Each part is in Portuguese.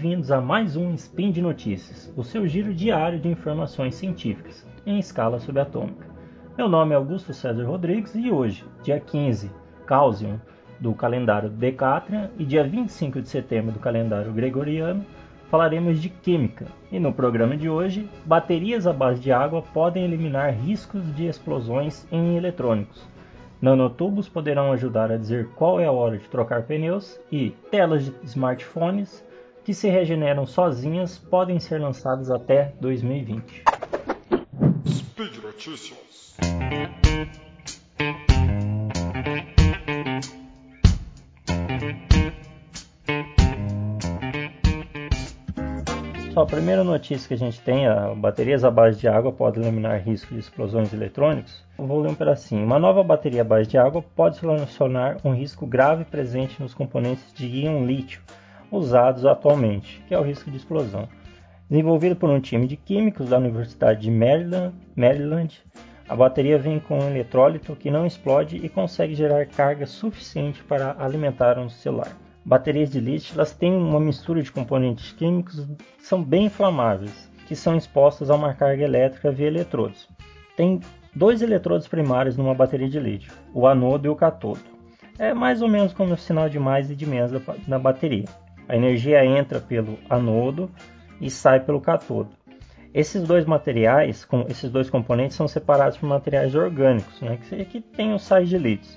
bem-vindos a mais um Spin de Notícias, o seu giro diário de informações científicas, em escala subatômica. Meu nome é Augusto César Rodrigues e hoje, dia 15, Causium, do calendário Decatrian, e dia 25 de setembro do calendário Gregoriano, falaremos de química. E no programa de hoje, baterias à base de água podem eliminar riscos de explosões em eletrônicos. Nanotubos poderão ajudar a dizer qual é a hora de trocar pneus e telas de smartphones que se regeneram sozinhas podem ser lançadas até 2020. Speed Notícias. Só a primeira notícia que a gente tem, a baterias à base de água podem eliminar risco de explosões eletrônicos. Vou ler um pedacinho. Uma nova bateria à base de água pode solucionar um risco grave presente nos componentes de íon lítio usados atualmente, que é o risco de explosão. Desenvolvido por um time de químicos da Universidade de Maryland, Maryland a bateria vem com um eletrólito que não explode e consegue gerar carga suficiente para alimentar um celular baterias de lítio elas têm uma mistura de componentes químicos que são bem inflamáveis, que são expostos a uma carga elétrica via eletrodos. Tem dois eletrodos primários numa bateria de lítio, o anodo e o catodo. É mais ou menos como o sinal de mais e de menos na bateria. A energia entra pelo anodo e sai pelo catodo. Esses dois materiais, esses dois componentes, são separados por materiais orgânicos, né, que, que tem os sais de lítio.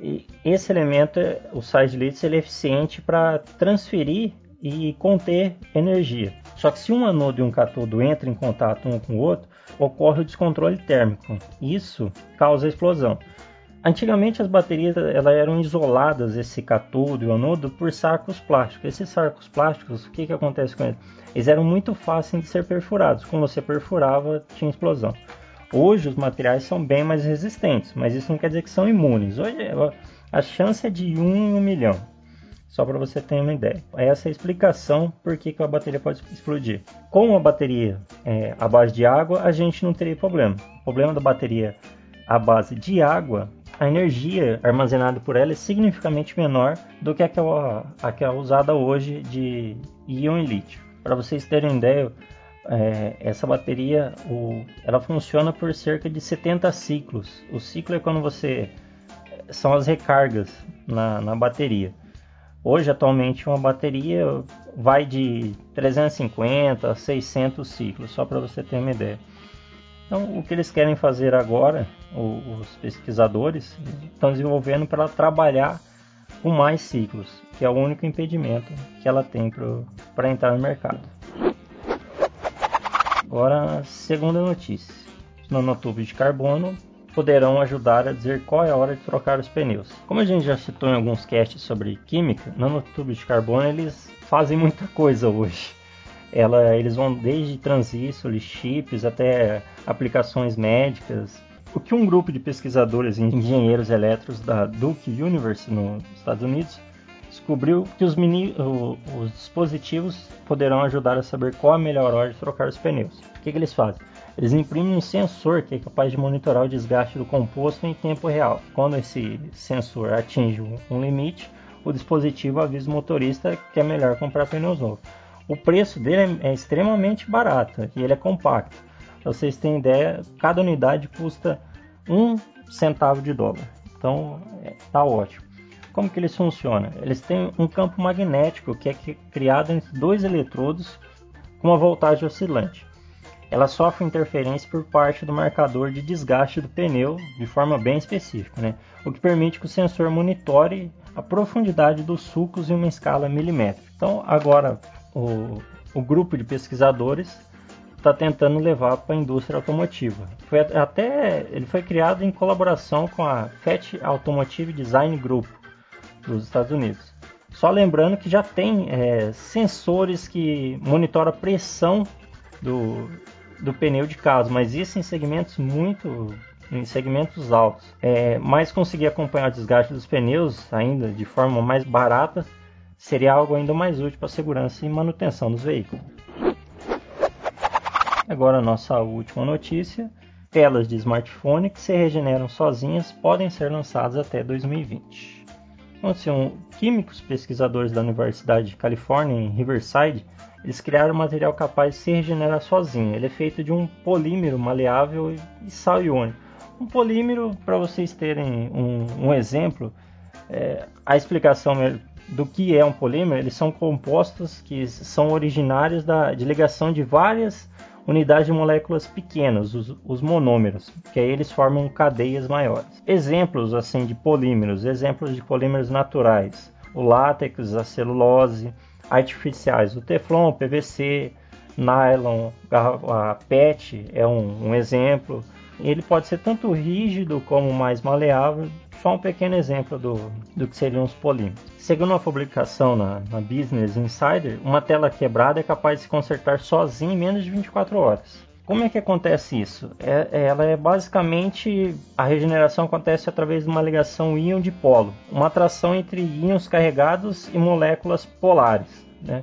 E esse elemento, o side lítio, ele é eficiente para transferir e conter energia. Só que se um anodo e um catodo entram em contato um com o outro, ocorre o descontrole térmico. Isso causa a explosão. Antigamente as baterias elas eram isoladas, esse catodo e o anodo, por sacos plásticos. Esses sacos plásticos, o que, que acontece com eles? Eles eram muito fáceis de ser perfurados. Quando você perfurava, tinha explosão. Hoje os materiais são bem mais resistentes, mas isso não quer dizer que são imunes. Hoje a chance é de 1 em 1 milhão. Só para você ter uma ideia. Essa é a explicação por que, que a bateria pode explodir. Com a bateria é, à base de água, a gente não teria problema. O problema da bateria à base de água, a energia armazenada por ela é significativamente menor do que aquela, aquela usada hoje de íon e lítio. Para vocês terem ideia, é, essa bateria o, ela funciona por cerca de 70 ciclos. O ciclo é quando você são as recargas na, na bateria. Hoje, atualmente, uma bateria vai de 350 a 600 ciclos, só para você ter uma ideia. Então, o que eles querem fazer agora, os pesquisadores estão desenvolvendo para trabalhar com mais ciclos, que é o único impedimento que ela tem para entrar no mercado. Agora, segunda notícia. Os nanotubos de carbono poderão ajudar a dizer qual é a hora de trocar os pneus. Como a gente já citou em alguns casts sobre química, nanotubos de carbono eles fazem muita coisa hoje. Ela, eles vão desde transistores, chips até aplicações médicas. O que um grupo de pesquisadores e engenheiros elétricos da Duke University nos Estados Unidos descobriu que os, mini, o, os, dispositivos poderão ajudar a saber qual a melhor hora de trocar os pneus. O que, que eles fazem? Eles imprimem um sensor que é capaz de monitorar o desgaste do composto em tempo real. Quando esse sensor atinge um limite, o dispositivo avisa o motorista que é melhor comprar pneus novos. O preço dele é, é extremamente barato e ele é compacto. Para vocês terem ideia, cada unidade custa um centavo de dólar. Então, é, ótimo. Como que eles funcionam? Eles têm um campo magnético que é criado entre dois eletrodos com uma voltagem oscilante. Ela sofre interferência por parte do marcador de desgaste do pneu de forma bem específica, né? o que permite que o sensor monitore a profundidade dos sulcos em uma escala milimétrica. Então, agora o, o grupo de pesquisadores está tentando levar para a indústria automotiva. Foi até ele foi criado em colaboração com a FET Automotive Design Group, dos Estados Unidos. Só lembrando que já tem é, sensores que monitoram a pressão do, do pneu de carro, mas isso em segmentos muito em segmentos altos. É, mas conseguir acompanhar o desgaste dos pneus ainda de forma mais barata seria algo ainda mais útil para a segurança e manutenção dos veículos. Agora nossa última notícia. Telas de smartphone que se regeneram sozinhas podem ser lançadas até 2020. Então, assim, um, químicos pesquisadores da Universidade de Califórnia, em Riverside, eles criaram um material capaz de se regenerar sozinho. Ele é feito de um polímero maleável e sal iônico. Um polímero, para vocês terem um, um exemplo, é, a explicação do que é um polímero, eles são compostos que são originários da, de ligação de várias unidades de moléculas pequenas, os, os, monômeros, que aí eles formam cadeias maiores. Exemplos assim de polímeros, exemplos de polímeros naturais, o látex, a celulose, artificiais, o teflon, o PVC, nylon, a PET é um, um exemplo. Ele pode ser tanto rígido como mais maleável, só um pequeno exemplo do, do que seriam os polímeros. Segundo uma publicação na, na, Business Insider, uma tela quebrada é capaz de se consertar sozinha em menos de 24 horas. Como é que acontece isso? É, é, ela é basicamente a regeneração acontece através de uma ligação íon dipolo, uma atração entre íons carregados e moléculas polares. Né?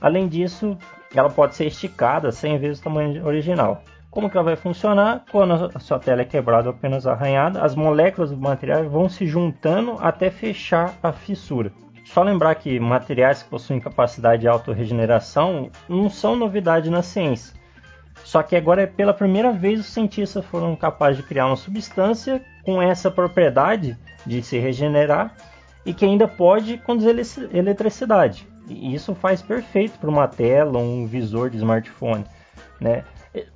Além disso, ela pode ser esticada 100 vezes o tamanho original. Como que ela vai funcionar? Quando a sua tela é quebrada ou apenas arranhada, as moléculas do material vão se juntando até fechar a fissura. Só lembrar que materiais que possuem capacidade de autorregeneração não são novidade na ciência. Só que agora, pela primeira vez, os cientistas foram capazes de criar uma substância com essa propriedade de se regenerar e que ainda pode conduzir eletricidade. E isso faz perfeito para uma tela um visor de smartphone. Né?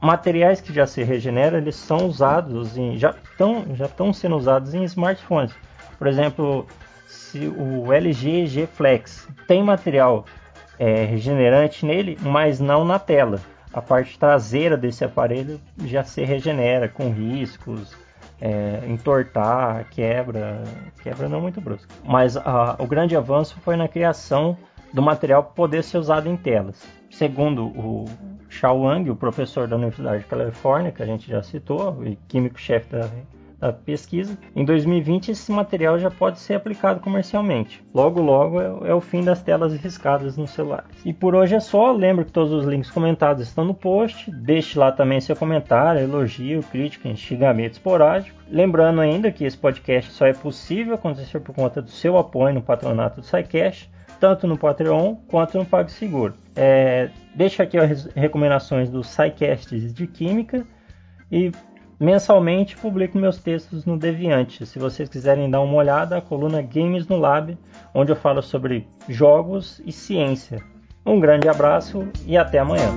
Materiais que já se regeneram, eles são usados em, já estão já estão sendo usados em smartphones. Por exemplo, se o LG G Flex tem material é, regenerante nele, mas não na tela. A parte traseira desse aparelho já se regenera com riscos, é, entortar, quebra, quebra não muito brusca. Mas a, o grande avanço foi na criação do material poder ser usado em telas. Segundo o Shao Wang, o professor da Universidade de Califórnia, que a gente já citou, e químico-chefe da, da, pesquisa, em 2020 esse material já pode ser aplicado comercialmente. Logo, logo é, é o fim das telas riscadas nos celulares. E por hoje é só. Lembro que todos os links comentados estão no post. Deixe lá também seu comentário, elogio, crítica, xingamento esporádico. Lembrando ainda que esse podcast só é possível acontecer por conta do seu apoio no patronato do SciCash tanto no Patreon quanto no PagSeguro. É, deixo aqui as recomendações dos SciCasts de Química e mensalmente publico meus textos no Deviante. Se vocês quiserem dar uma olhada, a coluna Games no Lab, onde eu falo sobre jogos e ciência. Um grande abraço e até amanhã.